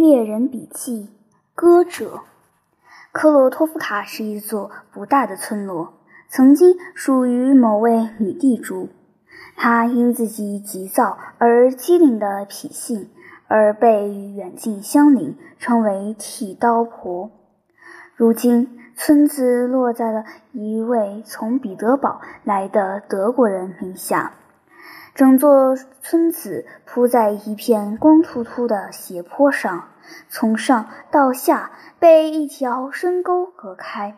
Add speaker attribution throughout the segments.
Speaker 1: 猎人笔记：歌者。科洛托夫卡是一座不大的村落，曾经属于某位女地主。她因自己急躁而机灵的脾性，而被远近乡邻称为“剃刀婆”。如今，村子落在了一位从彼得堡来的德国人名下。整座村子铺在一片光秃秃的斜坡上，从上到下被一条深沟隔开。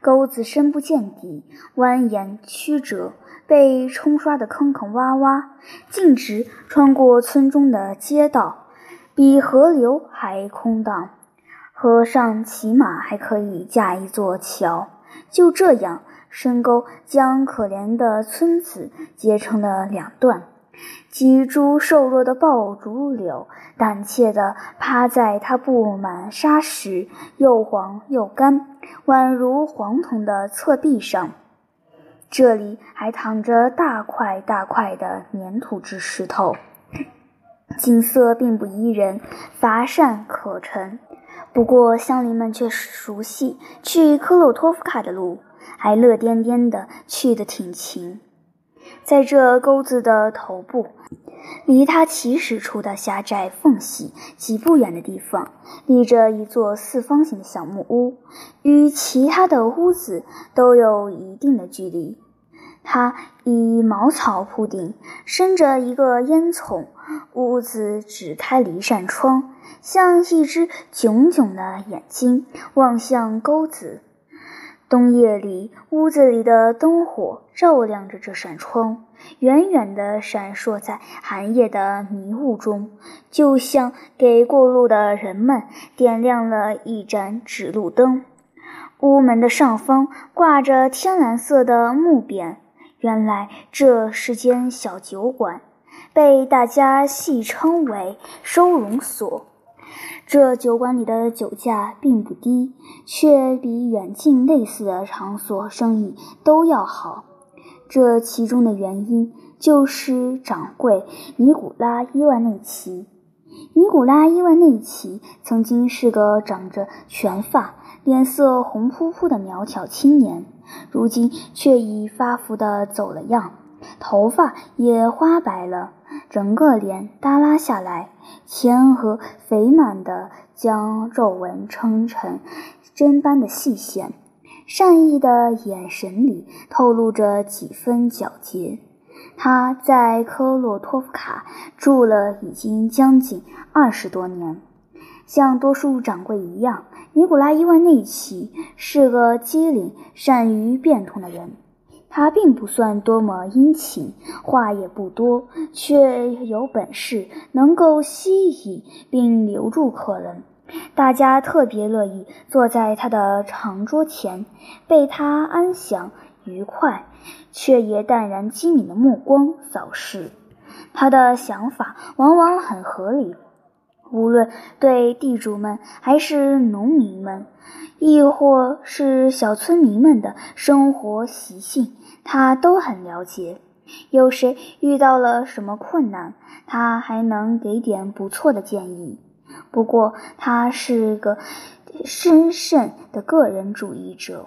Speaker 1: 沟子深不见底，蜿蜒曲折，被冲刷得坑坑洼洼，径直穿过村中的街道，比河流还空荡。河上起码还可以架一座桥。就这样。深沟将可怜的村子截成了两段，几株瘦弱的爆竹柳胆怯地趴在它布满沙石、又黄又干、宛如黄铜的侧壁上。这里还躺着大块大块的粘土质石头，景色并不宜人，乏善可陈。不过乡邻们却熟悉去科洛托夫卡的路。还乐颠颠的去得挺勤，在这沟子的头部，离它起始处的狭窄缝隙几步远的地方，立着一座四方形的小木屋，与其他的屋子都有一定的距离。它以茅草铺顶，伸着一个烟囱，屋子只开了一扇窗，像一只炯炯的眼睛望向沟子。冬夜里，屋子里的灯火照亮着这扇窗，远远地闪烁在寒夜的迷雾中，就像给过路的人们点亮了一盏指路灯。屋门的上方挂着天蓝色的木匾，原来这是间小酒馆，被大家戏称为收容所。这酒馆里的酒价并不低，却比远近类似的场所生意都要好。这其中的原因就是掌柜尼古拉伊万内奇。尼古拉伊万内奇曾经是个长着全发、脸色红扑扑的苗条青年，如今却已发福的走了样，头发也花白了。整个脸耷拉下来，前额肥满的将皱纹撑成针般的细线，善意的眼神里透露着几分皎洁。他在科洛托夫卡住了已经将近二十多年，像多数掌柜一样，尼古拉伊万内奇是个机灵、善于变通的人。他并不算多么殷勤，话也不多，却有本事能够吸引并留住客人。大家特别乐意坐在他的长桌前，被他安详愉快却也淡然机敏的目光扫视。他的想法往往很合理，无论对地主们还是农民们。亦或是小村民们的生活习性，他都很了解。有谁遇到了什么困难，他还能给点不错的建议。不过，他是个深慎的个人主义者，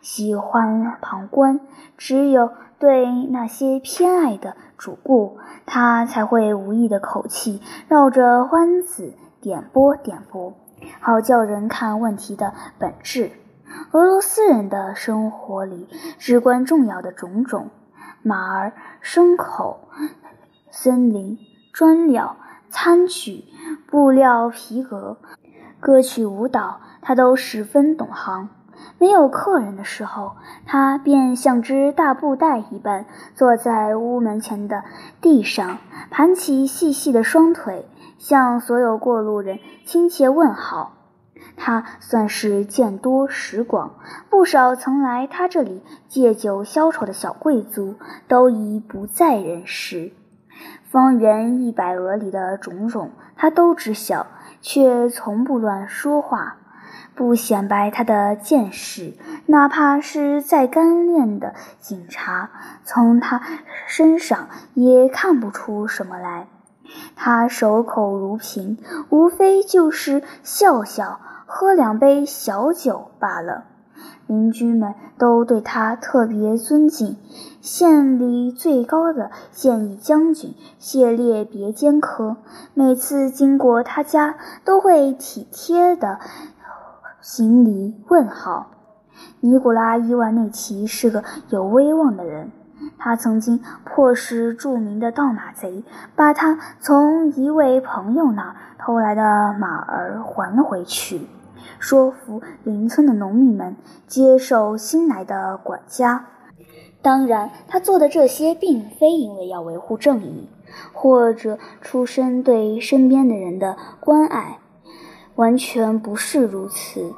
Speaker 1: 喜欢旁观。只有对那些偏爱的主顾，他才会无意的口气绕着弯子点拨点拨。好叫人看问题的本质。俄罗斯人的生活里至关重要的种种：马儿、牲口、森林、砖料、餐具、布料、皮革、歌曲、舞蹈，他都十分懂行。没有客人的时候，他便像只大布袋一般，坐在屋门前的地上，盘起细细的双腿。向所有过路人亲切问好，他算是见多识广，不少曾来他这里借酒消愁的小贵族都已不在人世。方圆一百俄里的种种，他都知晓，却从不乱说话，不显摆他的见识。哪怕是再干练的警察，从他身上也看不出什么来。他守口如瓶，无非就是笑笑，喝两杯小酒罢了。邻居们都对他特别尊敬。县里最高的建议将军谢列别坚科，每次经过他家，都会体贴地行礼问好。尼古拉伊万内奇是个有威望的人。他曾经迫使著名的盗马贼把他从一位朋友那偷来的马儿还了回去，说服邻村的农民们接受新来的管家。当然，他做的这些并非因为要维护正义，或者出身对身边的人的关爱，完全不是如此。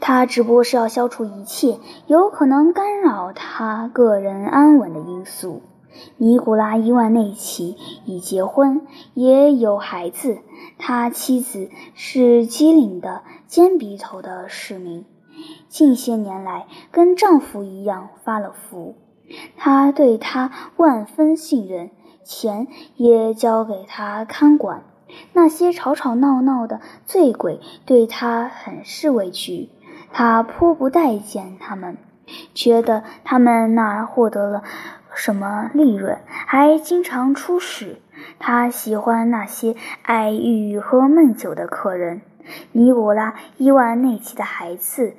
Speaker 1: 他只不过是要消除一切有可能干扰他个人安稳的因素。尼古拉伊万内奇已结婚，也有孩子。他妻子是机灵的尖鼻头的市民，近些年来跟丈夫一样发了福。他对他万分信任，钱也交给他看管。那些吵吵闹闹的醉鬼对他很是畏惧。他颇不待见他们，觉得他们那儿获得了什么利润，还经常出使。他喜欢那些爱欲喝闷酒的客人。尼古拉伊万内奇的孩子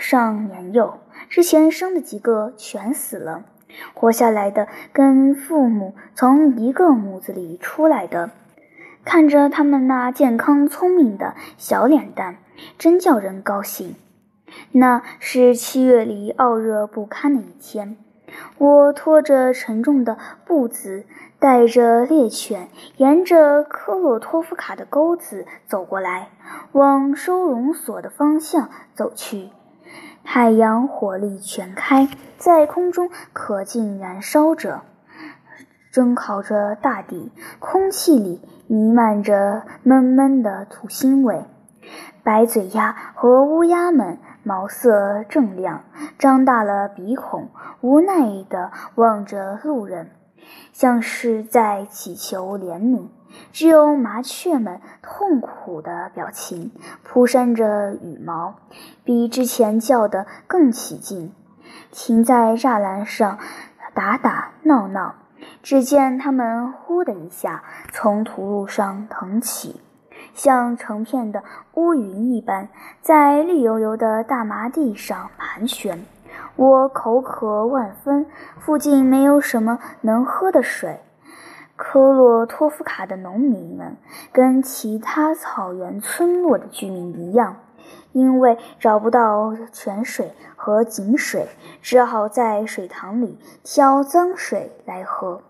Speaker 1: 尚年幼，之前生的几个全死了，活下来的跟父母从一个母子里出来的，看着他们那健康聪明的小脸蛋，真叫人高兴。那是七月里傲热不堪的一天，我拖着沉重的步子，带着猎犬，沿着科洛托夫卡的沟子走过来，往收容所的方向走去。太阳火力全开，在空中可劲燃烧着，蒸烤着大地，空气里弥漫着闷闷的土腥味。白嘴鸭和乌鸦们。毛色正亮，张大了鼻孔，无奈地望着路人，像是在祈求怜悯。只有麻雀们痛苦的表情，扑扇着羽毛，比之前叫得更起劲，停在栅栏上打打闹闹。只见它们呼的一下从土路上腾起。像成片的乌云一般，在绿油油的大麻地上盘旋。我口渴万分，附近没有什么能喝的水。科洛托夫卡的农民们跟其他草原村落的居民一样，因为找不到泉水和井水，只好在水塘里挑脏水来喝。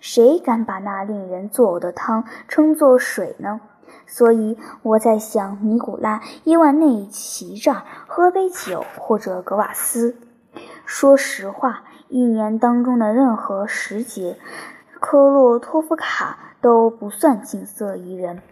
Speaker 1: 谁敢把那令人作呕的汤称作水呢？所以我在想，尼古拉伊万内奇这喝杯酒或者格瓦斯。说实话，一年当中的任何时节，科洛托夫卡都不算景色宜人。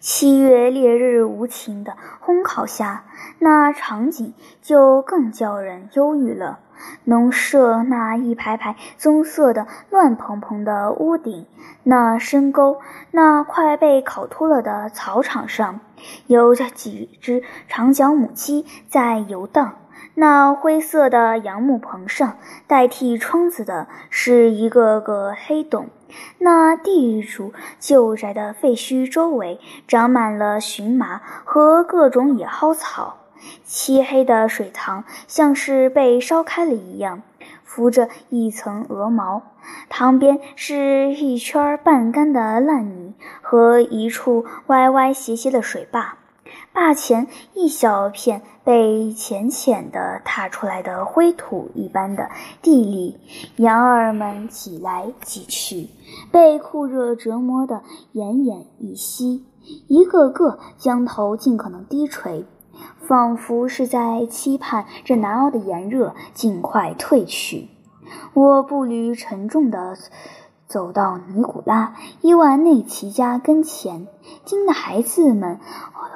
Speaker 1: 七月烈日无情的烘烤下，那场景就更叫人忧郁了。农舍那一排排棕色的乱蓬蓬的屋顶，那深沟，那快被烤秃了的草场上，有几只长脚母鸡在游荡。那灰色的杨木棚上，代替窗子的是一个个黑洞。那地主旧宅的废墟周围，长满了荨麻和各种野蒿草。漆黑的水塘像是被烧开了一样，浮着一层鹅毛。塘边是一圈半干的烂泥和一处歪歪斜斜的水坝，坝前一小片被浅浅地踏出来的灰土一般的地里，羊儿们挤来挤去，被酷热折磨得奄奄一息，一个个将头尽可能低垂。仿佛是在期盼这难熬的炎热尽快退去。我步履沉重的走到尼古拉伊万内奇家跟前，惊的孩子们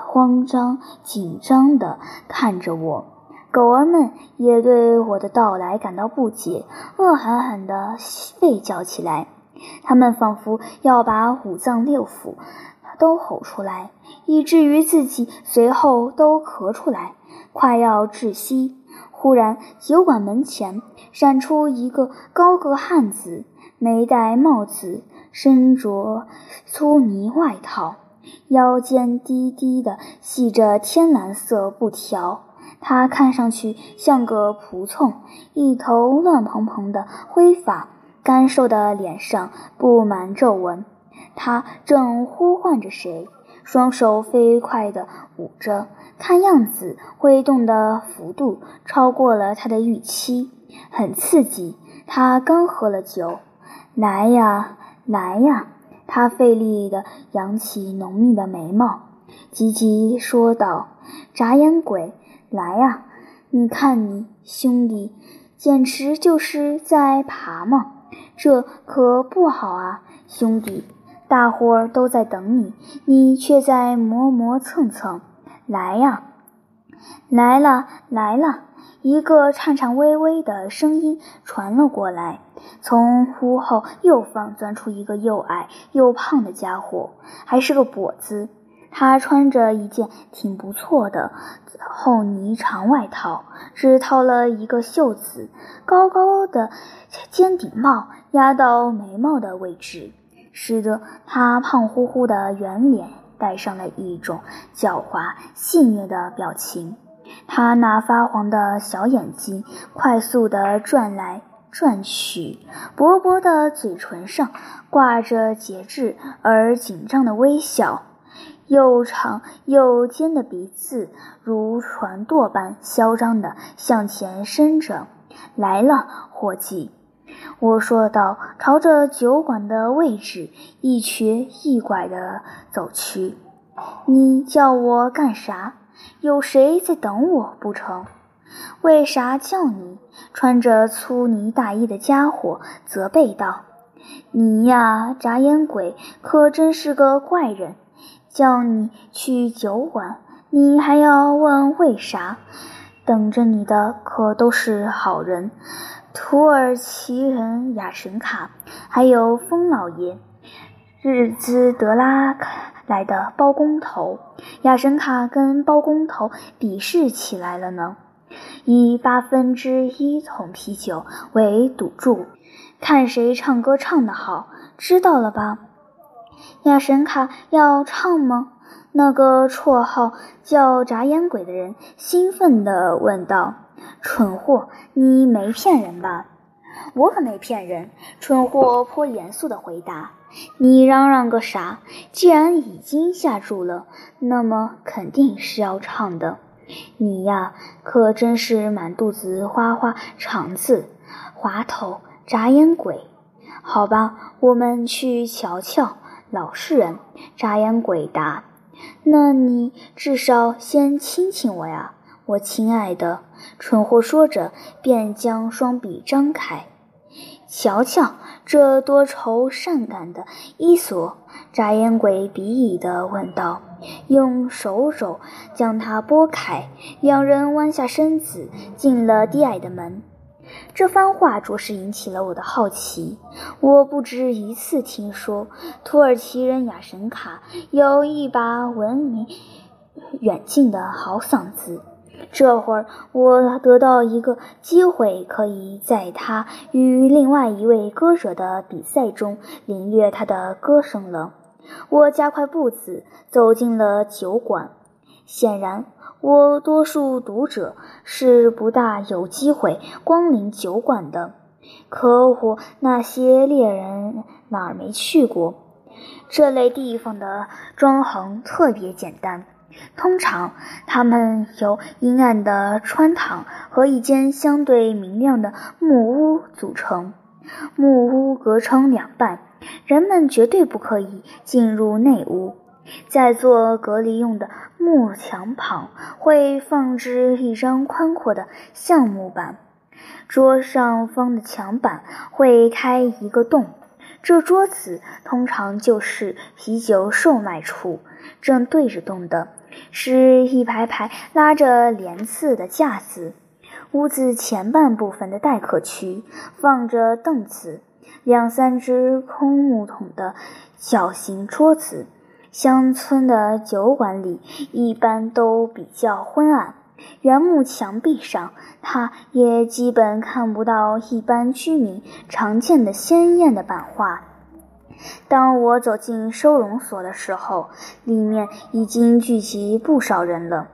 Speaker 1: 慌张紧张地看着我，狗儿们也对我的到来感到不解，恶狠狠地吠叫起来。他们仿佛要把五脏六腑都吼出来，以至于自己随后都咳出来，快要窒息。忽然，酒馆门前闪出一个高个汉子，没戴帽子，身着粗呢外套，腰间低低的系着天蓝色布条。他看上去像个仆从，一头乱蓬蓬的灰发，干瘦的脸上布满皱纹。他正呼唤着谁，双手飞快地舞着。看样子，挥动的幅度超过了他的预期，很刺激。他刚喝了酒，来呀，来呀！他费力地扬起浓密的眉毛，急急说道：“眨眼鬼，来呀！你看你兄弟，简直就是在爬嘛！这可不好啊，兄弟！大伙儿都在等你，你却在磨磨蹭蹭。”来呀，来了，来了！一个颤颤巍巍的声音传了过来。从屋后右方钻出一个又矮又胖的家伙，还是个跛子。他穿着一件挺不错的厚呢长外套，只套了一个袖子，高高的尖顶帽压到眉毛的位置，使得他胖乎乎的圆脸。带上了一种狡猾戏谑的表情，他那发黄的小眼睛快速地转来转去，薄薄的嘴唇上挂着节制而紧张的微笑，又长又尖的鼻子如船舵般嚣张地向前伸着。来了，伙计。我说道，朝着酒馆的位置一瘸一拐地走去。你叫我干啥？有谁在等我不成？为啥叫你？穿着粗呢大衣的家伙责备道：“你呀，眨眼鬼，可真是个怪人！叫你去酒馆，你还要问为啥？等着你的可都是好人。”土耳其人雅什卡，还有风老爷，日兹德拉卡来的包工头雅什卡跟包工头比试起来了呢，以八分之一桶啤酒为赌注，看谁唱歌唱得好，知道了吧？雅什卡要唱吗？那个绰号叫“眨眼鬼”的人兴奋地问道。蠢货，你没骗人吧？我可没骗人。蠢货颇严肃地回答：“你嚷嚷个啥？既然已经下注了，那么肯定是要唱的。你呀，可真是满肚子花花肠子，滑头眨眼鬼。好吧，我们去瞧瞧。”老实人，眨眼鬼答：“那你至少先亲亲我呀。”我亲爱的，蠢货说着，便将双臂张开。瞧瞧，这多愁善感的伊索！眨眼鬼鄙夷地问道，用手肘将它拨开。两人弯下身子，进了低矮的门。这番话着实引起了我的好奇。我不止一次听说，土耳其人雅神卡有一把闻名远近的好嗓子。这会儿，我得到一个机会，可以在他与另外一位歌者的比赛中领略他的歌声了。我加快步子走进了酒馆。显然，我多数读者是不大有机会光临酒馆的。可我那些猎人哪儿没去过？这类地方的装潢特别简单。通常，他们由阴暗的穿堂和一间相对明亮的木屋组成。木屋隔成两半，人们绝对不可以进入内屋。在做隔离用的木墙旁，会放置一张宽阔的橡木板，桌上方的墙板会开一个洞。这桌子通常就是啤酒售卖处，正对着洞的。是一排排拉着帘子的架子，屋子前半部分的待客区放着凳子，两三只空木桶的小型桌子。乡村的酒馆里一般都比较昏暗，原木墙壁上，他也基本看不到一般居民常见的鲜艳的版画。当我走进收容所的时候，里面已经聚集不少人了。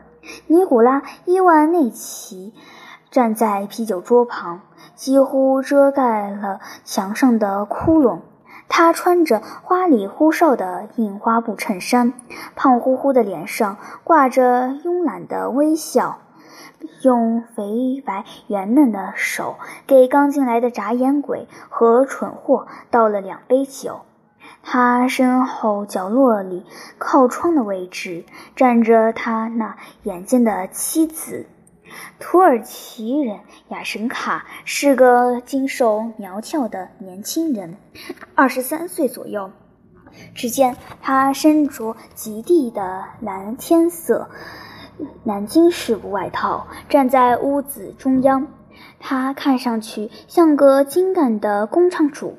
Speaker 1: 尼古拉·伊万内奇站在啤酒桌旁，几乎遮盖了墙上的窟窿。他穿着花里胡哨的印花布衬衫，胖乎乎的脸上挂着慵懒的微笑，用肥白圆嫩的手给刚进来的眨眼鬼和蠢货倒了两杯酒。他身后角落里靠窗的位置站着他那眼尖的妻子。土耳其人雅什卡是个精瘦苗条的年轻人，二十三岁左右。只见他身着极地的蓝天色南京式外套，站在屋子中央。他看上去像个精干的工厂主，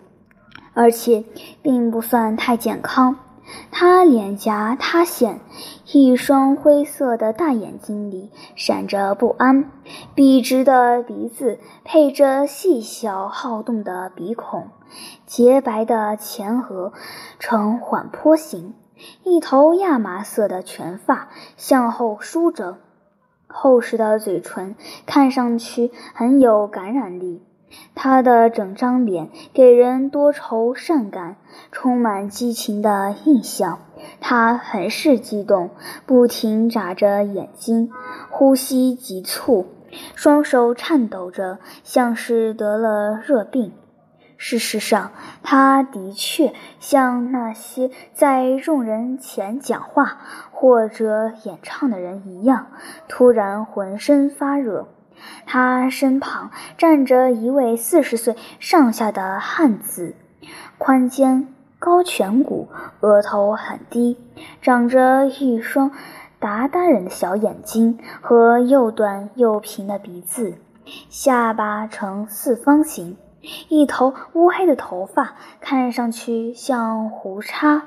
Speaker 1: 而且并不算太健康。他脸颊塌陷，一双灰色的大眼睛里闪着不安，笔直的鼻子配着细小好动的鼻孔，洁白的前额呈缓坡形，一头亚麻色的全发向后梳着，厚实的嘴唇看上去很有感染力。他的整张脸给人多愁善感、充满激情的印象。他很是激动，不停眨着眼睛，呼吸急促，双手颤抖着，像是得了热病。事实上，他的确像那些在众人前讲话或者演唱的人一样，突然浑身发热。他身旁站着一位四十岁上下的汉子，宽肩、高颧骨，额头很低，长着一双达达人的小眼睛和又短又平的鼻子，下巴呈四方形，一头乌黑的头发看上去像胡茬。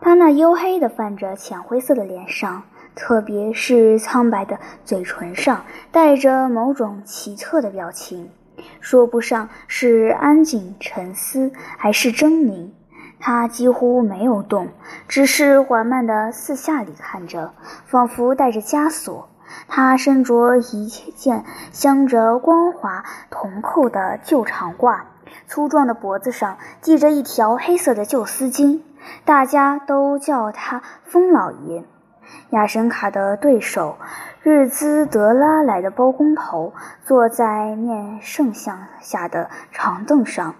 Speaker 1: 他那黝黑的泛着浅灰色的脸上。特别是苍白的嘴唇上带着某种奇特的表情，说不上是安静沉思还是狰狞。他几乎没有动，只是缓慢地四下里看着，仿佛带着枷锁。他身着一件镶着光滑铜扣的旧长褂，粗壮的脖子上系着一条黑色的旧丝巾，大家都叫他疯老爷。亚什卡的对手，日兹德拉来的包工头，坐在面圣像下的长凳上。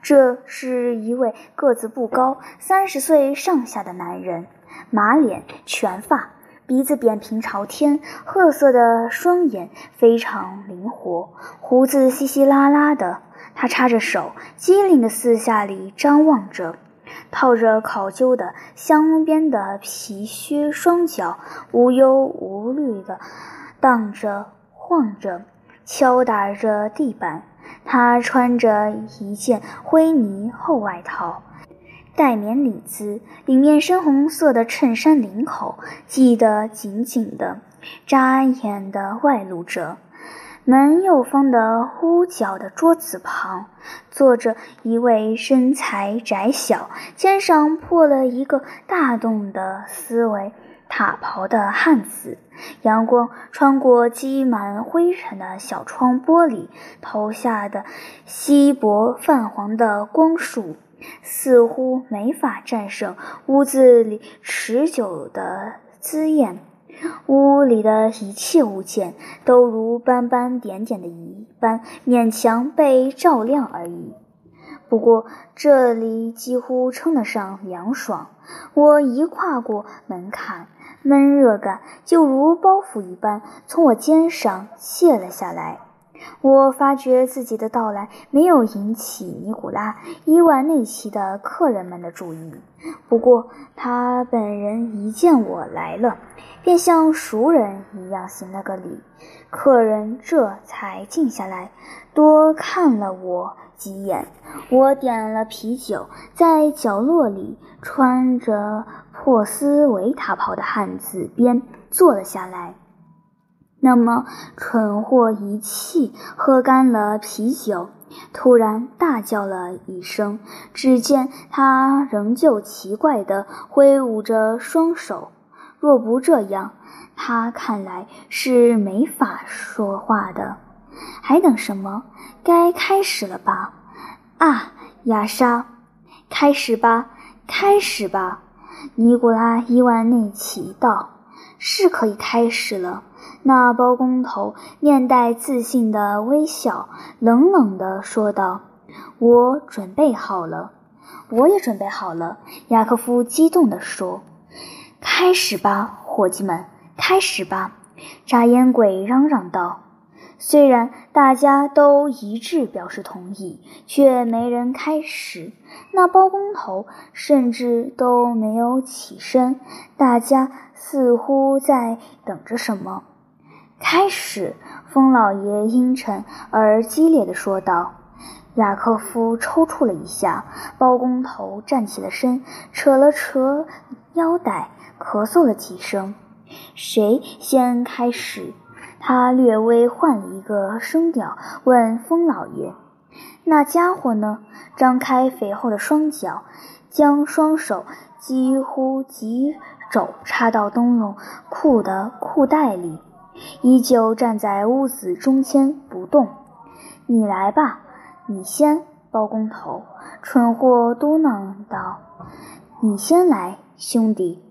Speaker 1: 这是一位个子不高、三十岁上下的男人，马脸、全发，鼻子扁平朝天，褐色的双眼非常灵活，胡子稀稀拉拉的。他插着手，机灵的四下里张望着。套着考究的镶边的皮靴，双脚无忧无虑地荡着、晃着，敲打着地板。他穿着一件灰呢厚外套，带棉领子，里面深红色的衬衫领口系得紧紧的，扎眼的外露着。门右方的屋角的桌子旁，坐着一位身材窄小、肩上破了一个大洞的思维塔袍的汉子。阳光穿过积满灰尘的小窗玻璃，投下的稀薄泛黄的光束，似乎没法战胜屋子里持久的滋艳。屋里的一切物件都如斑斑点点的一般，勉强被照亮而已。不过这里几乎称得上凉爽。我一跨过门槛，闷热感就如包袱一般从我肩上卸了下来。我发觉自己的到来没有引起尼古拉·伊万内奇的客人们的注意。不过，他本人一见我来了，便像熟人一样行了个礼。客人这才静下来，多看了我几眼。我点了啤酒，在角落里穿着破斯维塔袍的汉子边坐了下来。那么，蠢货一气喝干了啤酒，突然大叫了一声。只见他仍旧奇怪地挥舞着双手。若不这样，他看来是没法说话的。还等什么？该开始了吧？啊，亚莎，开始吧，开始吧！尼古拉伊万内奇道：“是可以开始了。”那包工头面带自信的微笑，冷冷地说道：“我准备好了，我也准备好了。”雅科夫激动地说：“开始吧，伙计们，开始吧！”扎烟鬼嚷嚷道。虽然大家都一致表示同意，却没人开始。那包工头甚至都没有起身，大家似乎在等着什么。开始，风老爷阴沉而激烈地说道。雅科夫抽搐了一下，包工头站起了身，扯了扯腰带，咳嗽了几声。谁先开始？他略微换了一个声调，问风老爷：“那家伙呢？”张开肥厚的双脚，将双手几乎及肘插到灯笼裤的裤袋里。依旧站在屋子中间不动。你来吧，你先。包工头蠢货嘟囔道：“你先来，兄弟。”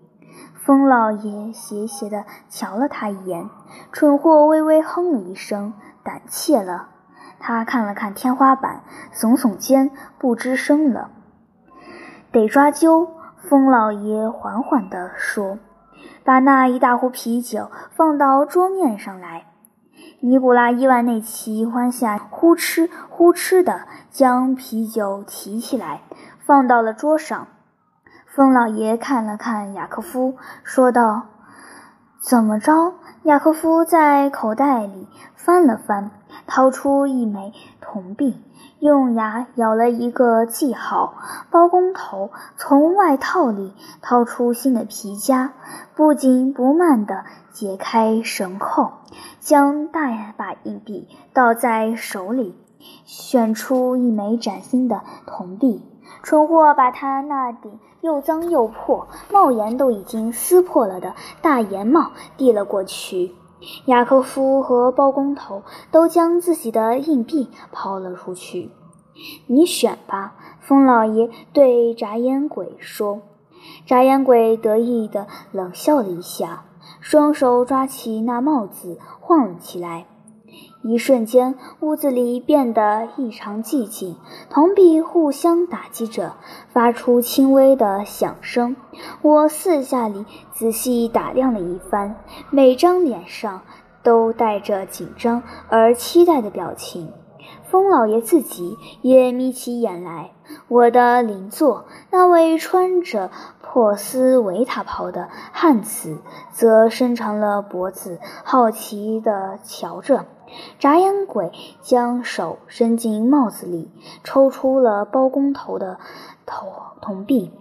Speaker 1: 风老爷斜斜地瞧了他一眼。蠢货微微哼了一声，胆怯了。他看了看天花板，耸耸肩，不吱声了。得抓阄。风老爷缓缓地说。把那一大壶啤酒放到桌面上来。尼古拉·伊万内奇弯下，呼哧呼哧地将啤酒提起来，放到了桌上。风老爷看了看雅科夫，说道：“怎么着？”雅科夫在口袋里翻了翻，掏出一枚铜币。用牙咬了一个记号，包工头从外套里掏出新的皮夹，不紧不慢地解开绳扣，将大把硬币倒在手里，选出一枚崭新的铜币。蠢货把他那顶又脏又破、帽檐都已经撕破了的大檐帽递了过去。雅科夫和包工头都将自己的硬币抛了出去。你选吧，风老爷对眨眼鬼说。眨眼鬼得意地冷笑了一下，双手抓起那帽子晃了起来。一瞬间，屋子里变得异常寂静，铜币互相打击着，发出轻微的响声。我四下里仔细打量了一番，每张脸上都带着紧张而期待的表情。风老爷自己也眯起眼来。我的邻座那位穿着破斯维塔袍的汉子，则伸长了脖子，好奇地瞧着。眨眼鬼将手伸进帽子里，抽出了包工头的铜铜币。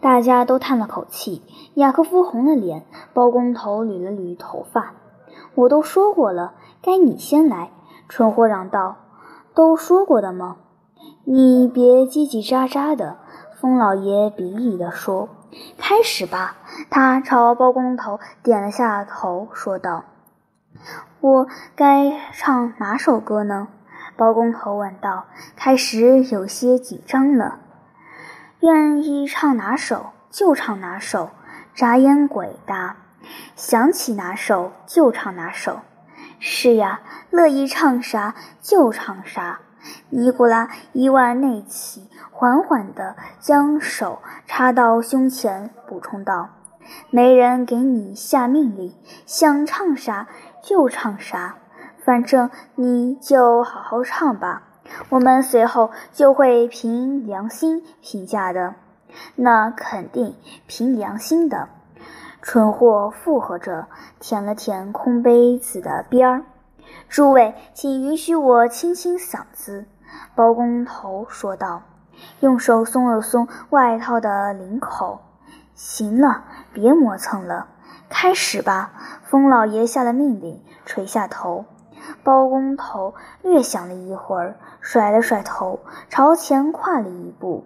Speaker 1: 大家都叹了口气。雅科夫红了脸，包工头捋了捋头发。我都说过了，该你先来。蠢货嚷道：“都说过的吗？你别叽叽喳喳的。”风老爷鄙夷地说：“开始吧。”他朝包工头点了下头，说道。我该唱哪首歌呢？包工头问道。开始有些紧张了。愿意唱哪首就唱哪首。眨眼鬼答。想起哪首就唱哪首。是呀，乐意唱啥就唱啥。尼古拉伊万内奇缓缓地将手插到胸前，补充道：“没人给你下命令，想唱啥。”就唱啥，反正你就好好唱吧，我们随后就会凭良心评价的。那肯定凭良心的。蠢货附和着，舔了舔空杯子的边儿。诸位，请允许我清清嗓子。包工头说道，用手松了松外套的领口。行了，别磨蹭了，开始吧。风老爷下了命令，垂下头。包工头略想了一会儿，甩了甩头，朝前跨了一步。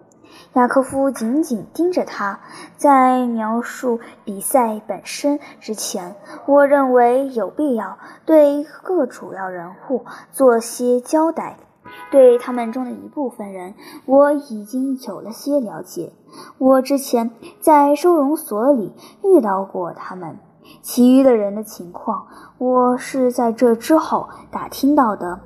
Speaker 1: 雅科夫紧紧盯着他。在描述比赛本身之前，我认为有必要对各主要人物做些交代。对他们中的一部分人，我已经有了些了解。我之前在收容所里遇到过他们。其余的人的情况，我是在这之后打听到的。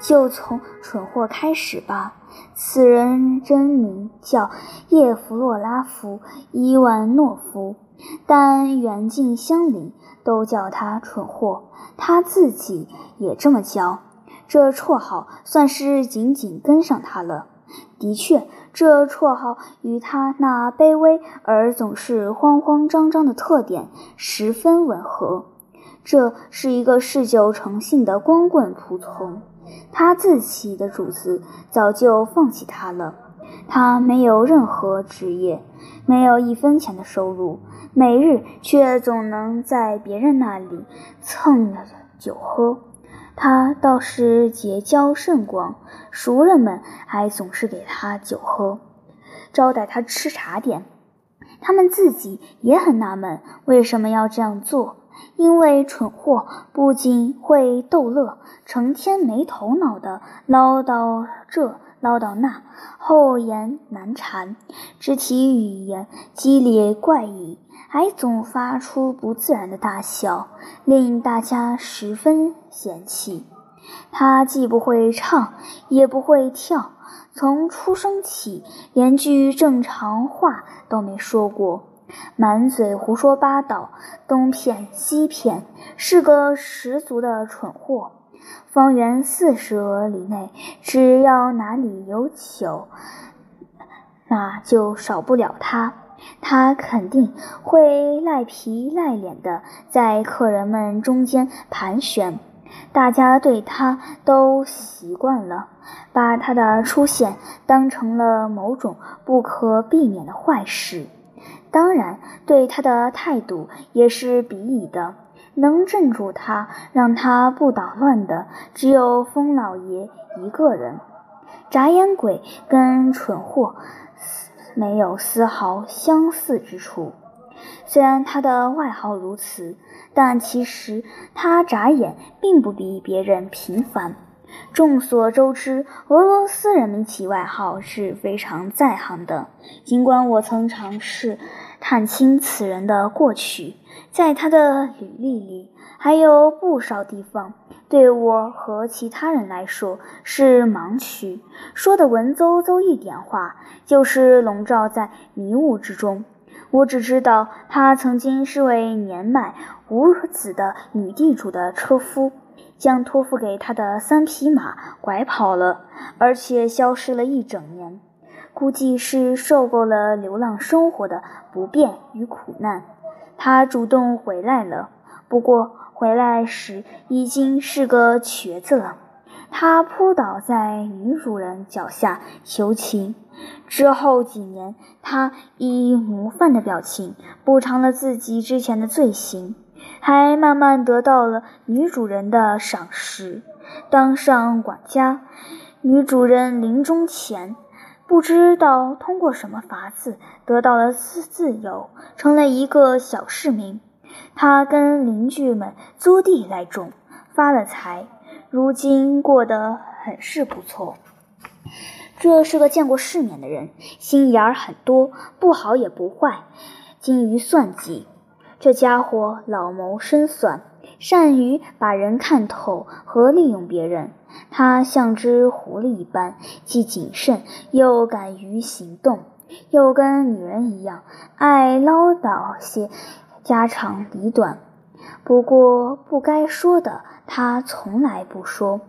Speaker 1: 就从蠢货开始吧。此人真名叫叶弗洛拉夫·伊万诺夫，但远近乡邻都叫他蠢货，他自己也这么叫。这绰号算是紧紧跟上他了。的确，这绰号与他那卑微而总是慌慌张张的特点十分吻合。这是一个嗜酒成性的光棍仆从。他自己的主子早就放弃他了。他没有任何职业，没有一分钱的收入，每日却总能在别人那里蹭着酒喝。他倒是结交甚广，熟人们还总是给他酒喝，招待他吃茶点。他们自己也很纳闷，为什么要这样做。因为蠢货不仅会逗乐，成天没头脑的唠叨这唠叨那，厚颜难缠，肢体语言激烈怪异，还总发出不自然的大笑，令大家十分嫌弃。他既不会唱，也不会跳，从出生起连句正常话都没说过。满嘴胡说八道，东骗西骗，是个十足的蠢货。方圆四十里内，只要哪里有酒，那就少不了他。他肯定会赖皮赖脸的在客人们中间盘旋。大家对他都习惯了，把他的出现当成了某种不可避免的坏事。当然，对他的态度也是鄙夷的。能镇住他，让他不捣乱的，只有风老爷一个人。眨眼鬼跟蠢货没有丝毫相似之处，虽然他的外号如此，但其实他眨眼并不比别人频繁。众所周知，俄罗斯人民起外号是非常在行的。尽管我曾尝试探清此人的过去，在他的履历里还有不少地方对我和其他人来说是盲区，说的文绉绉一点话，就是笼罩在迷雾之中。我只知道他曾经是位年迈无子的女地主的车夫。将托付给他的三匹马拐跑了，而且消失了一整年，估计是受够了流浪生活的不便与苦难。他主动回来了，不过回来时已经是个瘸子了。他扑倒在女主人脚下求情。之后几年，他以模范的表情补偿了自己之前的罪行。还慢慢得到了女主人的赏识，当上管家。女主人临终前，不知道通过什么法子得到了自自由，成了一个小市民。他跟邻居们租地来种，发了财，如今过得很是不错。这是个见过世面的人，心眼儿很多，不好也不坏，精于算计。这家伙老谋深算，善于把人看透和利用别人。他像只狐狸一般，既谨慎又敢于行动，又跟女人一样爱唠叨些家长里短。不过不该说的，他从来不说，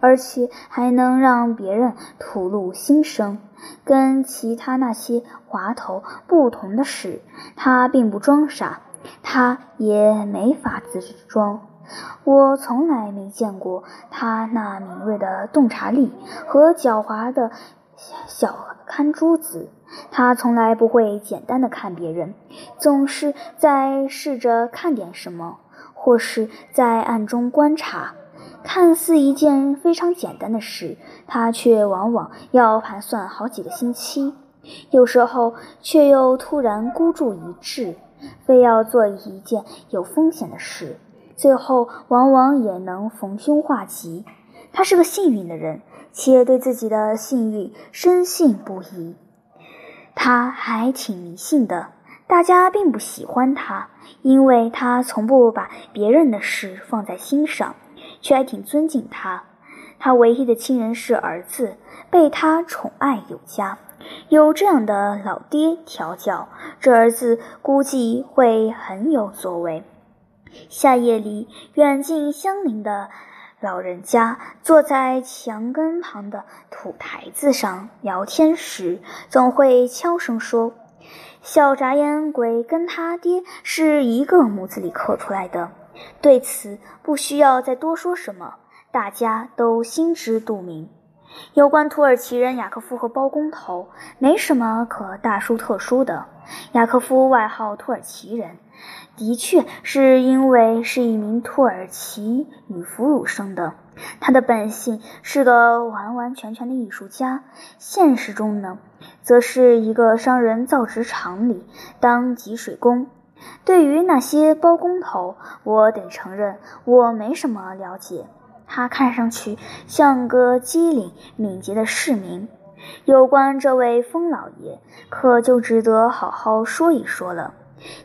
Speaker 1: 而且还能让别人吐露心声。跟其他那些滑头不同的是，他并不装傻，他也没法子装。我从来没见过他那敏锐的洞察力和狡猾的小看珠子。他从来不会简单的看别人，总是在试着看点什么，或是在暗中观察。看似一件非常简单的事，他却往往要盘算好几个星期，有时候却又突然孤注一掷，非要做一件有风险的事。最后往往也能逢凶化吉。他是个幸运的人，且对自己的幸运深信不疑。他还挺迷信的，大家并不喜欢他，因为他从不把别人的事放在心上，却还挺尊敬他。他唯一的亲人是儿子，被他宠爱有加。有这样的老爹调教，这儿子估计会很有作为。夏夜里，远近相邻的老人家坐在墙根旁的土台子上聊天时，总会悄声说：“小眨眼鬼跟他爹是一个模子里刻出来的。”对此不需要再多说什么，大家都心知肚明。有关土耳其人雅克夫和包工头，没什么可大书特书的。雅克夫外号土耳其人。的确是因为是一名土耳其女俘虏生的，他的本性是个完完全全的艺术家，现实中呢，则是一个商人造纸厂里当挤水工。对于那些包工头，我得承认我没什么了解。他看上去像个机灵敏捷的市民。有关这位疯老爷，可就值得好好说一说了。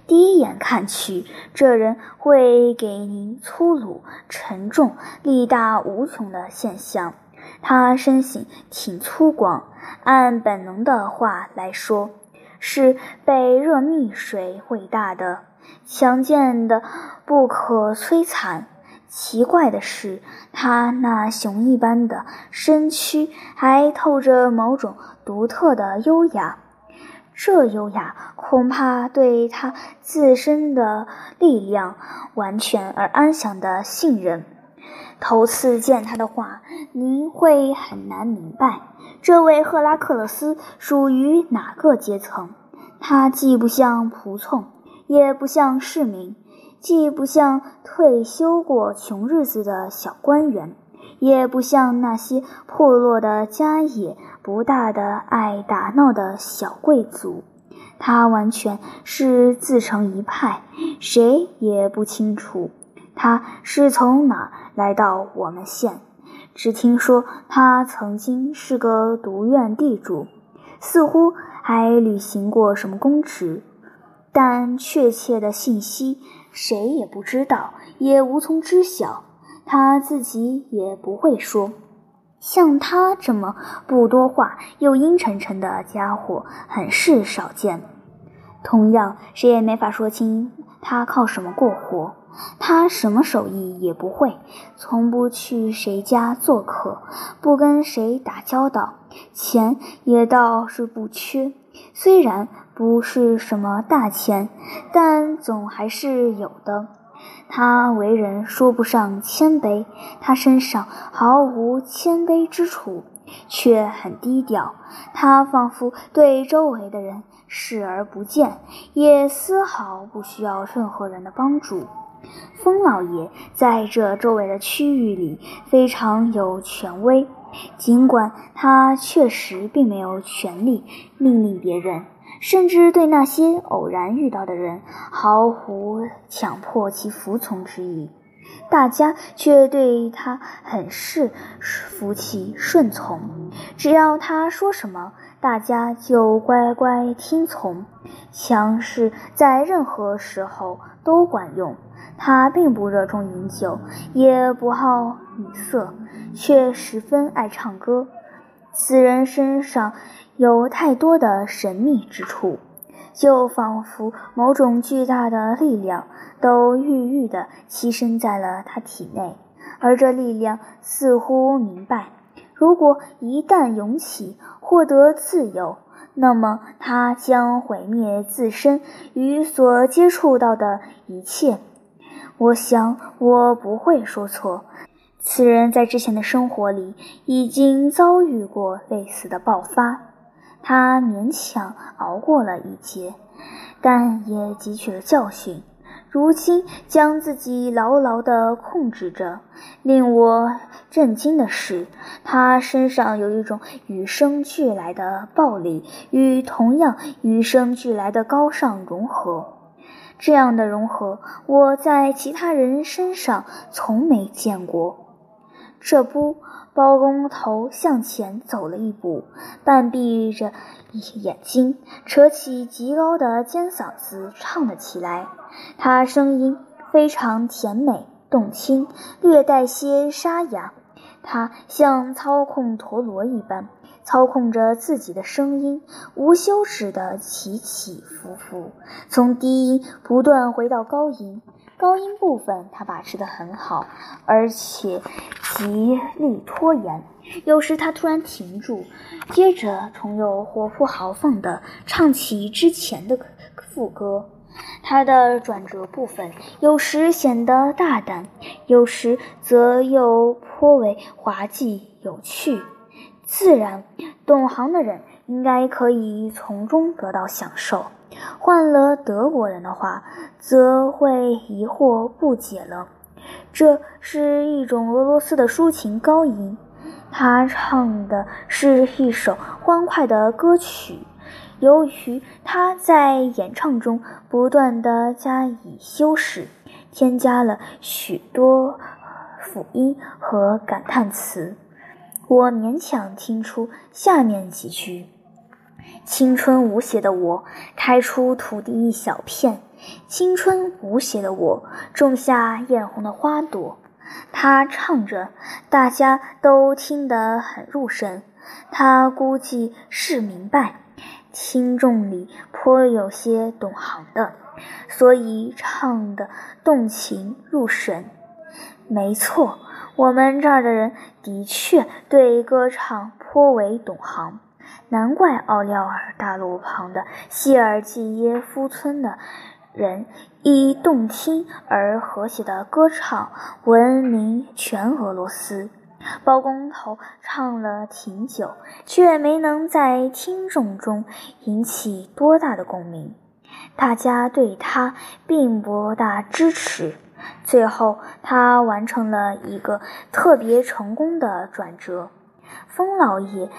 Speaker 1: 第一眼看去，这人会给您粗鲁、沉重、力大无穷的现象。他身形挺粗犷，按本能的话来说，是被热蜜水喂大的，强健的不可摧残。奇怪的是，他那熊一般的身躯还透着某种独特的优雅。这优雅恐怕对他自身的力量完全而安详的信任。头次见他的话，您会很难明白这位赫拉克勒斯属于哪个阶层。他既不像仆从，也不像市民，既不像退休过穷日子的小官员。也不像那些破落的家业不大的爱打闹的小贵族，他完全是自成一派，谁也不清楚他是从哪来到我们县。只听说他曾经是个独院地主，似乎还履行过什么公职，但确切的信息谁也不知道，也无从知晓。他自己也不会说，像他这么不多话又阴沉沉的家伙很是少见。同样，谁也没法说清他靠什么过活。他什么手艺也不会，从不去谁家做客，不跟谁打交道，钱也倒是不缺。虽然不是什么大钱，但总还是有的。他为人说不上谦卑，他身上毫无谦卑之处，却很低调。他仿佛对周围的人视而不见，也丝毫不需要任何人的帮助。风老爷在这周围的区域里非常有权威，尽管他确实并没有权利命令别人。甚至对那些偶然遇到的人毫无强迫其服从之意，大家却对他很是服气顺从。只要他说什么，大家就乖乖听从。强势在任何时候都管用。他并不热衷饮酒，也不好女色，却十分爱唱歌。此人身上。有太多的神秘之处，就仿佛某种巨大的力量都郁郁地栖身在了他体内，而这力量似乎明白，如果一旦涌起，获得自由，那么他将毁灭自身与所接触到的一切。我想，我不会说错。此人在之前的生活里已经遭遇过类似的爆发，他勉强熬过了一劫，但也汲取了教训。如今将自己牢牢地控制着。令我震惊的是，他身上有一种与生俱来的暴力与同样与生俱来的高尚融合。这样的融合，我在其他人身上从没见过。这不，包公头向前走了一步，半闭着眼睛，扯起极高的尖嗓子唱了起来。他声音非常甜美动听，略带些沙哑。他像操控陀螺一般。操控着自己的声音，无休止地起起伏伏，从低音不断回到高音。高音部分他把持的很好，而且极力拖延。有时他突然停住，接着重又活泼豪放的唱起之前的副歌。他的转折部分有时显得大胆，有时则又颇为滑稽有趣。自然，懂行的人应该可以从中得到享受。换了德国人的话，则会疑惑不解了。这是一种俄罗斯的抒情高音，他唱的是一首欢快的歌曲。由于他在演唱中不断地加以修饰，添加了许多辅音和感叹词。我勉强听出下面几句：“青春无邪的我，开出土地一小片；青春无邪的我，种下艳红的花朵。”他唱着，大家都听得很入神。他估计是明白，听众里颇有些懂行的，所以唱得动情入神。没错。我们这儿的人的确对歌唱颇为懂行，难怪奥廖尔大路旁的谢尔季耶夫村的人以动听而和谐的歌唱闻名全俄罗斯。包工头唱了挺久，却没能在听众中引起多大的共鸣，大家对他并不大支持。最后，他完成了一个特别成功的转折。风老爷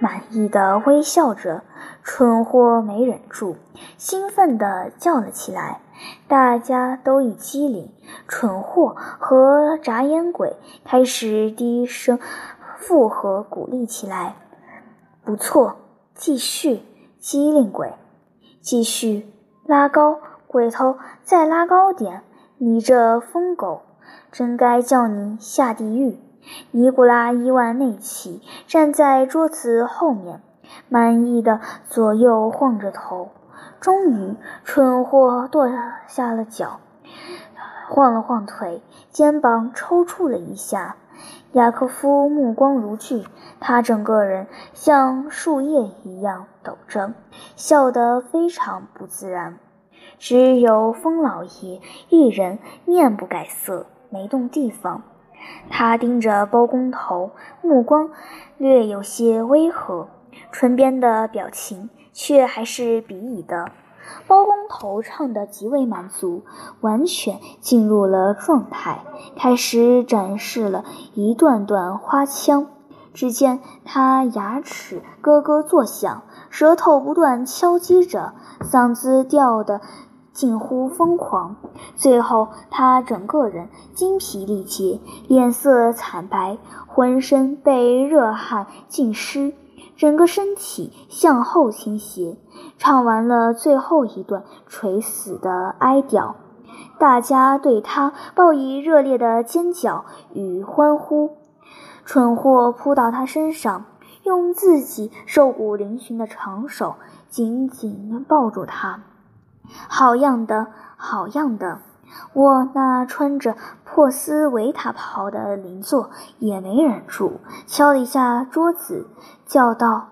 Speaker 1: 满意的微笑着，蠢货没忍住，兴奋地叫了起来。大家都一机灵，蠢货和眨眼鬼开始低声附和鼓励起来：“不错，继续，机灵鬼，继续拉高，鬼头再拉高点。”你这疯狗，真该叫你下地狱！尼古拉伊万内奇站在桌子后面，满意的左右晃着头。终于，蠢货跺下了脚，晃了晃腿，肩膀抽搐了一下。雅科夫目光如炬，他整个人像树叶一样抖着，笑得非常不自然。只有风老爷一人面不改色，没动地方。他盯着包工头，目光略有些微和，唇边的表情却还是鄙夷的。包工头唱得极为满足，完全进入了状态，开始展示了一段段花腔。只见他牙齿咯咯作响，舌头不断敲击着，嗓子吊得。近乎疯狂，最后他整个人精疲力竭，脸色惨白，浑身被热汗浸湿，整个身体向后倾斜，唱完了最后一段垂死的哀调。大家对他报以热烈的尖叫与欢呼。蠢货扑到他身上，用自己瘦骨嶙峋的长手紧紧抱住他。好样的，好样的！我那穿着破丝维塔袍的邻座也没忍住，敲了一下桌子，叫道：“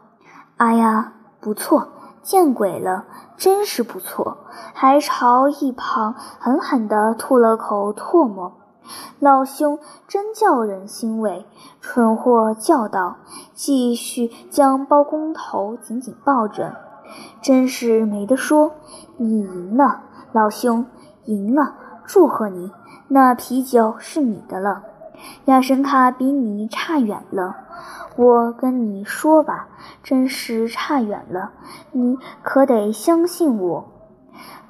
Speaker 1: 哎呀，不错！见鬼了，真是不错！”还朝一旁狠狠地吐了口唾沫。老兄真叫人欣慰，蠢货叫道，继续将包工头紧紧抱着。真是没得说，你赢了，老兄，赢了，祝贺你！那啤酒是你的了。亚神卡比你差远了，我跟你说吧，真是差远了，你可得相信我。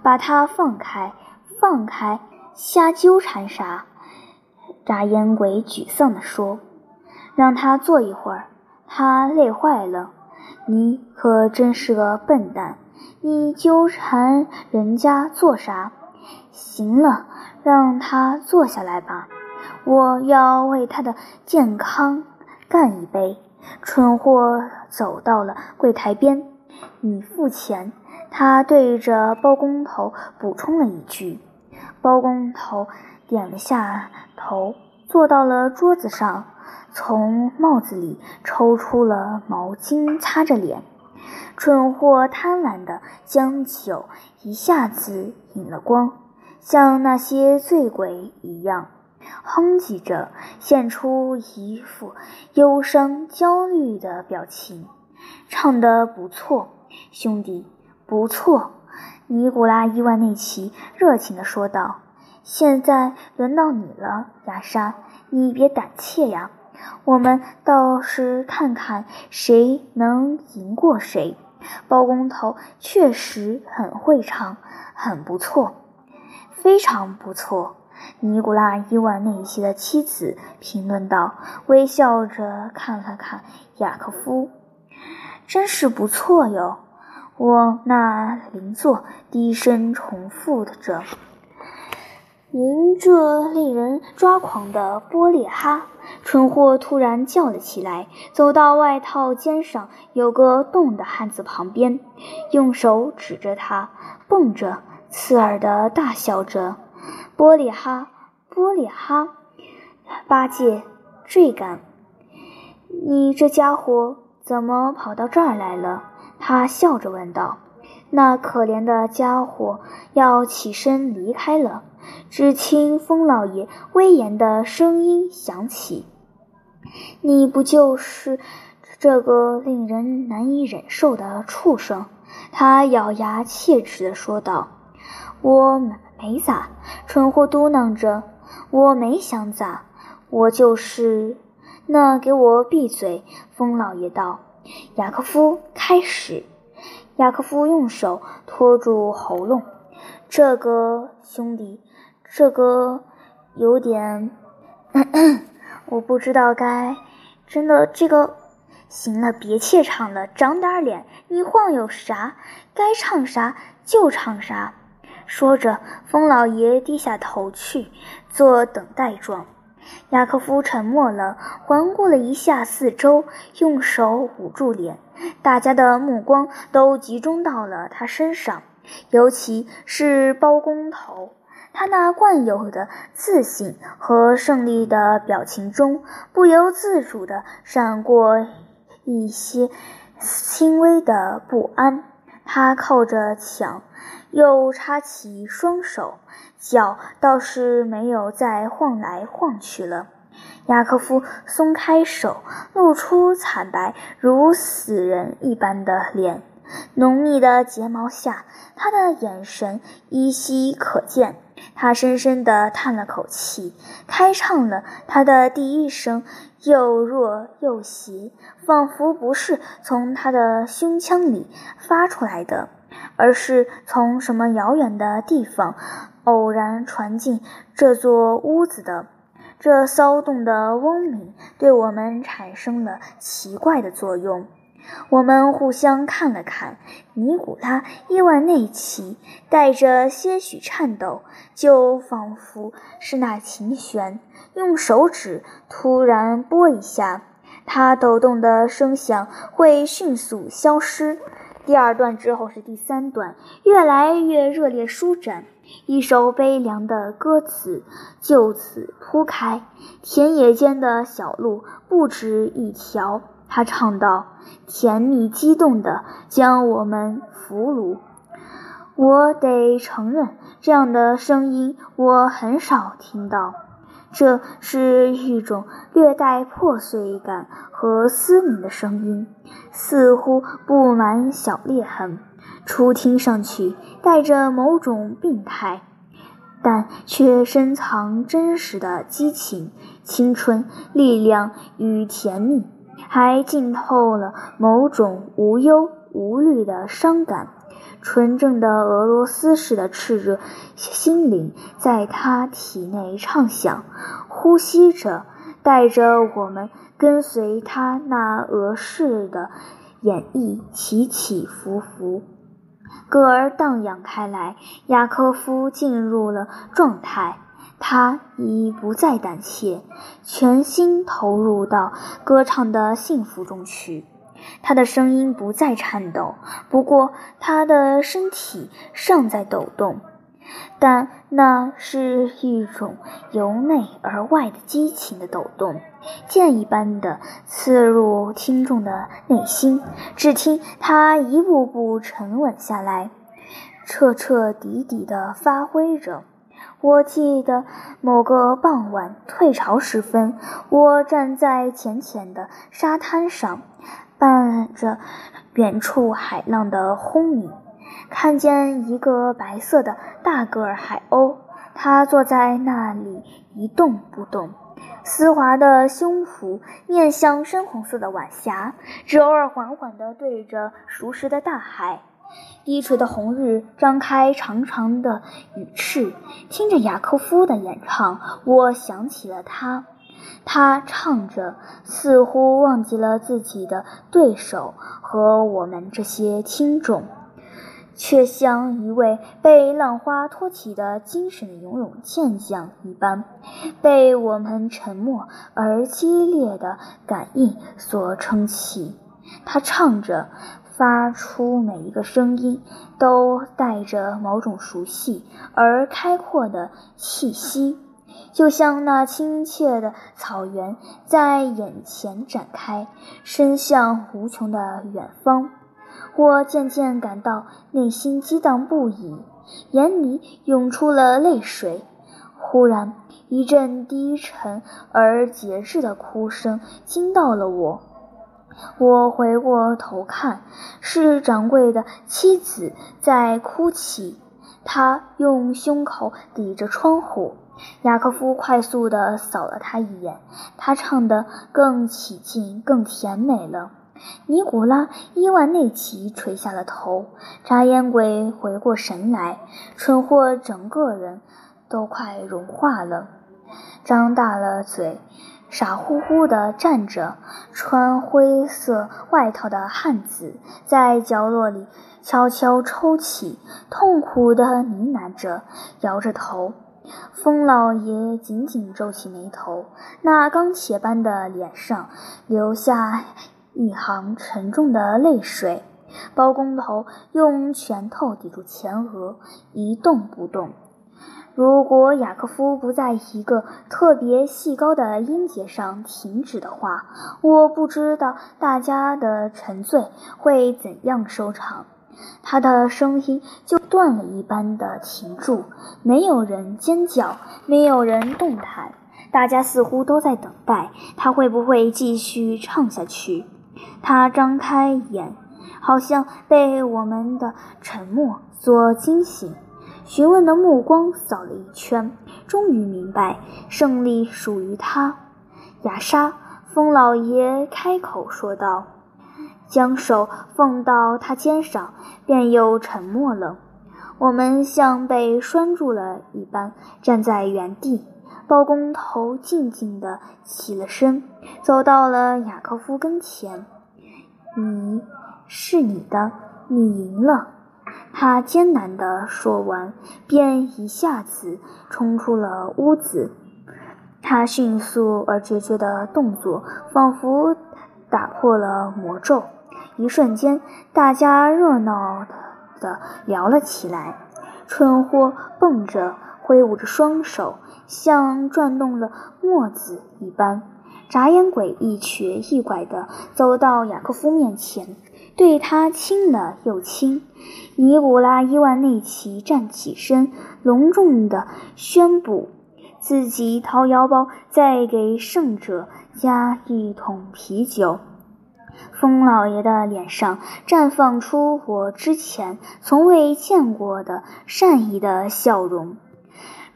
Speaker 1: 把他放开，放开，瞎纠缠啥？扎烟鬼沮丧地说：“让他坐一会儿，他累坏了。你可真是个笨蛋！你纠缠人家做啥？行了，让他坐下来吧。我要为他的健康干一杯。”蠢货走到了柜台边，“你付钱。”他对着包工头补充了一句。包工头点了下。头坐到了桌子上，从帽子里抽出了毛巾擦着脸。蠢货贪婪地将酒一下子饮了光，像那些醉鬼一样，哼唧着，现出一副忧伤焦虑的表情。唱得不错，兄弟，不错。尼古拉伊万内奇热情地说道。现在轮到你了，亚莎，你别胆怯呀！我们倒是看看谁能赢过谁。包工头确实很会唱，很不错，非常不错。尼古拉伊万内奇的妻子评论道，微笑着看了看雅科夫，真是不错哟。我那邻座低声重复着。您这令人抓狂的波列哈！蠢货突然叫了起来，走到外套肩上有个洞的汉子旁边，用手指着他，蹦着，刺耳的大笑着：“波列哈，波列哈！八戒，追赶！你这家伙怎么跑到这儿来了？”他笑着问道。那可怜的家伙要起身离开了。只听风老爷威严的声音响起：“你不就是这个令人难以忍受的畜生？”他咬牙切齿地说道。“我没咋。”蠢货嘟囔着，“我没想咋，我就是……那给我闭嘴！”风老爷道。“雅克夫，开始。”雅克夫用手托住喉咙，“这个兄弟。”这个有点，我不知道该真的这个行了，别怯场了，长点脸。你晃悠啥？该唱啥就唱啥。说着，风老爷低下头去做等待状。雅克夫沉默了，环顾了一下四周，用手捂住脸。大家的目光都集中到了他身上，尤其是包工头。他那惯有的自信和胜利的表情中，不由自主地闪过一些轻微的不安。他靠着墙，又叉起双手，脚倒是没有再晃来晃去了。雅克夫松开手，露出惨白如死人一般的脸，浓密的睫毛下，他的眼神依稀可见。他深深地叹了口气，开唱了他的第一声，又弱又邪，仿佛不是从他的胸腔里发出来的，而是从什么遥远的地方偶然传进这座屋子的。这骚动的嗡鸣对我们产生了奇怪的作用。我们互相看了看，尼古拉伊万内奇带着些许颤抖，就仿佛是那琴弦用手指突然拨一下，它抖动的声响会迅速消失。第二段之后是第三段，越来越热烈舒展。一首悲凉的歌词就此铺开。田野间的小路不止一条，他唱道：“甜蜜激动地将我们俘虏。”我得承认，这样的声音我很少听到。这是一种略带破碎感和嘶鸣的声音，似乎布满小裂痕。初听上去带着某种病态，但却深藏真实的激情、青春、力量与甜蜜，还浸透了某种无忧无虑的伤感。纯正的俄罗斯式的炽热心灵在他体内畅想，呼吸着，带着我们跟随他那俄式的演绎起起伏伏。歌儿荡漾开来，雅科夫进入了状态，他已不再胆怯，全心投入到歌唱的幸福中去。他的声音不再颤抖，不过他的身体尚在抖动，但那是一种由内而外的激情的抖动，箭一般的刺入听众的内心。只听他一步步沉稳下来，彻彻底底地发挥着。我记得某个傍晚退潮时分，我站在浅浅的沙滩上。伴着远处海浪的轰鸣，看见一个白色的大个儿海鸥，它坐在那里一动不动，丝滑的胸脯面向深红色的晚霞，只偶尔缓缓地对着熟识的大海。低垂的红日张开长长的羽翅，听着雅科夫的演唱，我想起了他。他唱着，似乎忘记了自己的对手和我们这些听众，却像一位被浪花托起的精神的游泳健将一般，被我们沉默而激烈的感应所撑起。他唱着，发出每一个声音都带着某种熟悉而开阔的气息。就像那亲切的草原在眼前展开，伸向无穷的远方。我渐渐感到内心激荡不已，眼里涌出了泪水。忽然，一阵低沉而节制的哭声惊到了我。我回过头看，是掌柜的妻子在哭泣。她用胸口抵着窗户。雅科夫快速地扫了他一眼，他唱得更起劲、更甜美了。尼古拉·伊万内奇垂下了头，扎烟鬼回过神来，蠢货整个人都快融化了，张大了嘴，傻乎乎地站着。穿灰色外套的汉子在角落里悄悄抽泣，痛苦地呢喃着，摇着头。风老爷紧紧皱起眉头，那钢铁般的脸上流下一行沉重的泪水。包工头用拳头抵住前额，一动不动。如果雅科夫不在一个特别细高的音节上停止的话，我不知道大家的沉醉会怎样收场。他的声音就断了一般的停住，没有人尖叫，没有人动弹，大家似乎都在等待他会不会继续唱下去。他张开眼，好像被我们的沉默所惊醒，询问的目光扫了一圈，终于明白胜利属于他。雅莎，风老爷开口说道。将手放到他肩上，便又沉默了。我们像被拴住了一般站在原地。包工头静静地起了身，走到了雅科夫跟前。“你是你的，你赢了。”他艰难地说完，便一下子冲出了屋子。他迅速而决绝的动作，仿佛打破了魔咒。一瞬间，大家热闹的聊了起来。春货蹦着，挥舞着双手，像转动了墨子一般，眨眼鬼一瘸一拐地走到雅科夫面前，对他亲了又亲。尼古拉伊万内奇站起身，隆重地宣布。自己掏腰包，再给胜者加一桶啤酒。风老爷的脸上绽放出我之前从未见过的善意的笑容。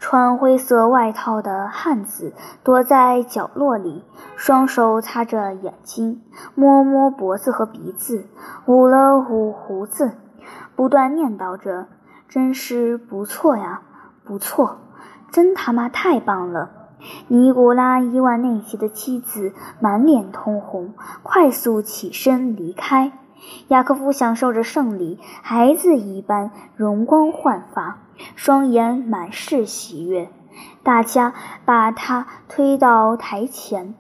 Speaker 1: 穿灰色外套的汉子躲在角落里，双手擦着眼睛，摸摸脖子和鼻子，捂了捂胡子，不断念叨着：“真是不错呀，不错。”真他妈太棒了！尼古拉伊万内奇的妻子满脸通红，快速起身离开。雅科夫享受着胜利，孩子一般容光焕发，双眼满是喜悦。大家把他推到台前，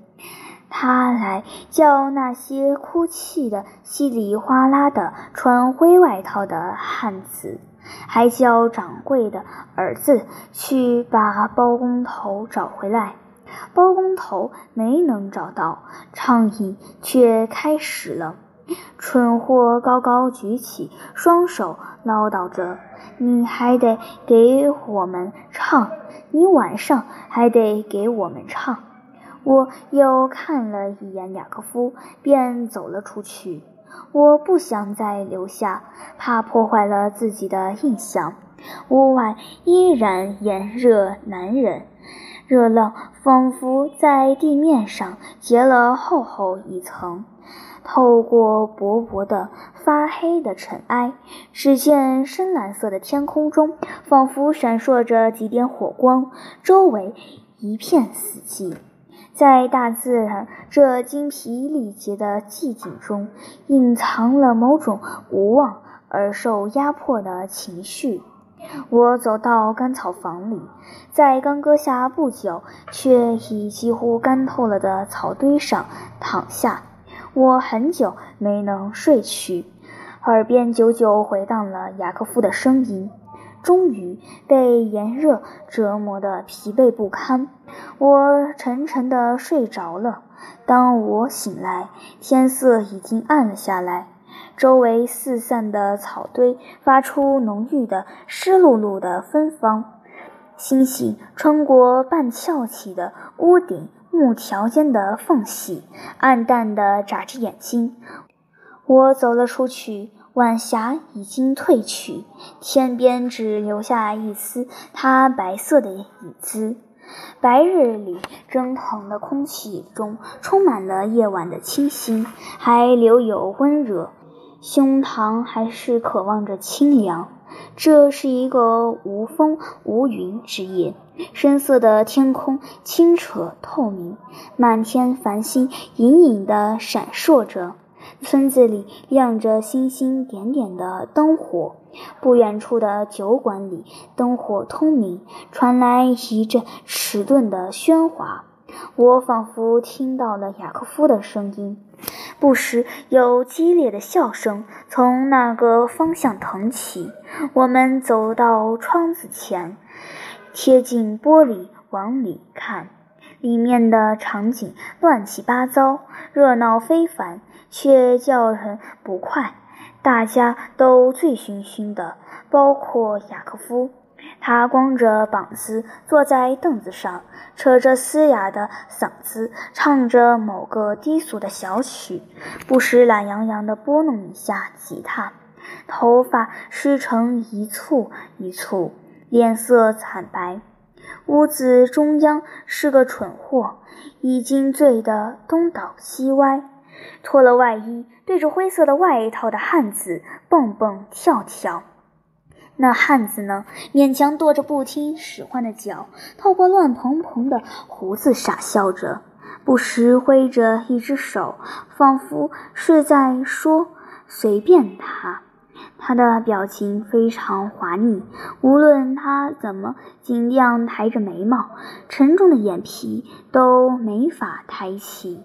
Speaker 1: 他来叫那些哭泣的稀里哗啦的穿灰外套的汉子。还叫掌柜的儿子去把包工头找回来，包工头没能找到，畅饮却开始了。蠢货高高举起双手，唠叨着：“你还得给我们唱，你晚上还得给我们唱。”我又看了一眼雅各夫，便走了出去。我不想再留下，怕破坏了自己的印象。屋外依然炎热难忍，热浪仿佛在地面上结了厚厚一层。透过薄薄的发黑的尘埃，只见深蓝色的天空中仿佛闪烁着几点火光，周围一片死寂。在大自然这精疲力竭的寂静中，隐藏了某种无望而受压迫的情绪。我走到干草房里，在刚割下不久却已几乎干透了的草堆上躺下。我很久没能睡去，耳边久久回荡了雅克夫的声音。终于被炎热折磨得疲惫不堪，我沉沉地睡着了。当我醒来，天色已经暗了下来，周围四散的草堆发出浓郁的湿漉漉的芬芳。星星穿过半翘起的屋顶木条间的缝隙，暗淡的眨着眼睛。我走了出去。晚霞已经褪去，天边只留下一丝它白色的影子。白日里蒸腾的空气中充满了夜晚的清新，还留有温热，胸膛还是渴望着清凉。这是一个无风无云之夜，深色的天空清澈透明，满天繁星隐隐地闪烁着。村子里亮着星星点点的灯火，不远处的酒馆里灯火通明，传来一阵迟钝的喧哗。我仿佛听到了雅克夫的声音，不时有激烈的笑声从那个方向腾起。我们走到窗子前，贴近玻璃往里看，里面的场景乱七八糟，热闹非凡。却叫人不快，大家都醉醺醺的，包括雅克夫。他光着膀子坐在凳子上，扯着嘶哑的嗓子唱着某个低俗的小曲，不时懒洋洋地拨弄一下吉他，头发湿成一簇一簇，脸色惨白。屋子中央是个蠢货，已经醉得东倒西歪。脱了外衣，对着灰色的外套的汉子蹦蹦跳跳。那汉子呢，勉强跺着不听使唤的脚，透过乱蓬蓬的胡子傻笑着，不时挥着一只手，仿佛是在说“随便他”。他的表情非常滑腻，无论他怎么尽量抬着眉毛，沉重的眼皮都没法抬起。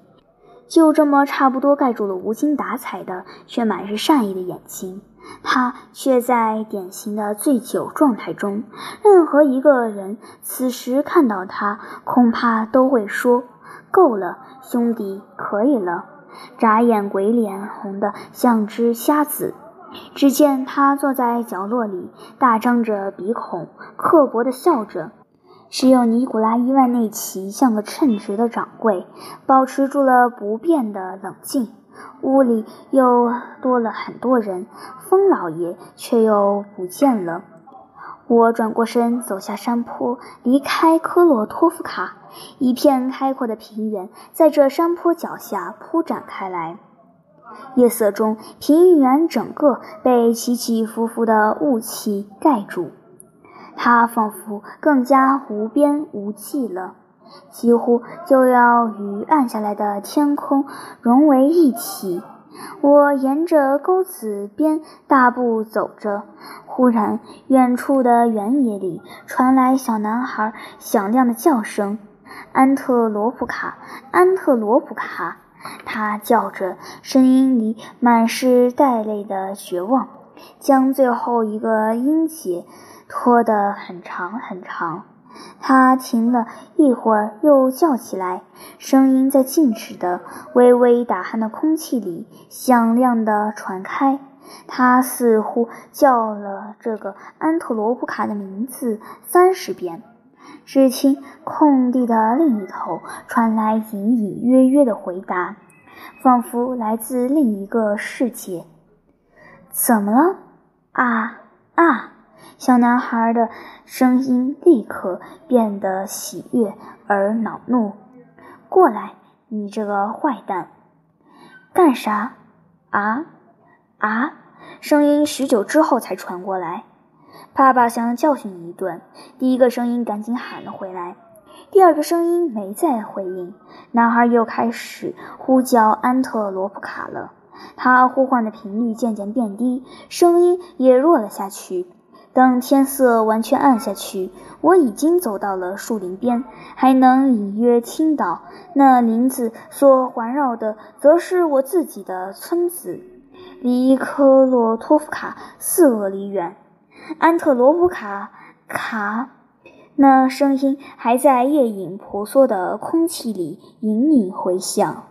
Speaker 1: 就这么差不多盖住了无精打采的却满是善意的眼睛。他却在典型的醉酒状态中。任何一个人此时看到他，恐怕都会说：“够了，兄弟，可以了。”眨眼鬼脸红得像只瞎子。只见他坐在角落里，大张着鼻孔，刻薄地笑着。只有尼古拉伊万内奇像个称职的掌柜，保持住了不变的冷静。屋里又多了很多人，风老爷却又不见了。我转过身，走下山坡，离开科洛托夫卡。一片开阔的平原在这山坡脚下铺展开来。夜色中，平原整个被起起伏伏的雾气盖住，它仿佛更加无边无际了。几乎就要与暗下来的天空融为一体。我沿着沟子边大步走着，忽然，远处的原野里传来小男孩响亮的叫声：“安特罗普卡，安特罗普卡！”他叫着，声音里满是带泪的绝望，将最后一个音节拖得很长很长。他停了一会儿，又叫起来，声音在静止的、微微打鼾的空气里响亮地传开。他似乎叫了这个安特罗普卡的名字三十遍。只听空地的另一头传来隐隐约约的回答，仿佛来自另一个世界。怎么了？啊啊！小男孩的声音立刻变得喜悦而恼怒。“过来，你这个坏蛋！”“干啥？”“啊啊！”声音许久之后才传过来。爸爸想要教训你一顿。第一个声音赶紧喊了回来。第二个声音没再回应。男孩又开始呼叫安特罗普卡了。他呼唤的频率渐渐变低，声音也弱了下去。等天色完全暗下去，我已经走到了树林边，还能隐约听到那林子所环绕的，则是我自己的村子，离科洛托夫卡四俄里远。安特罗普卡卡，那声音还在夜影婆娑的空气里隐隐回响。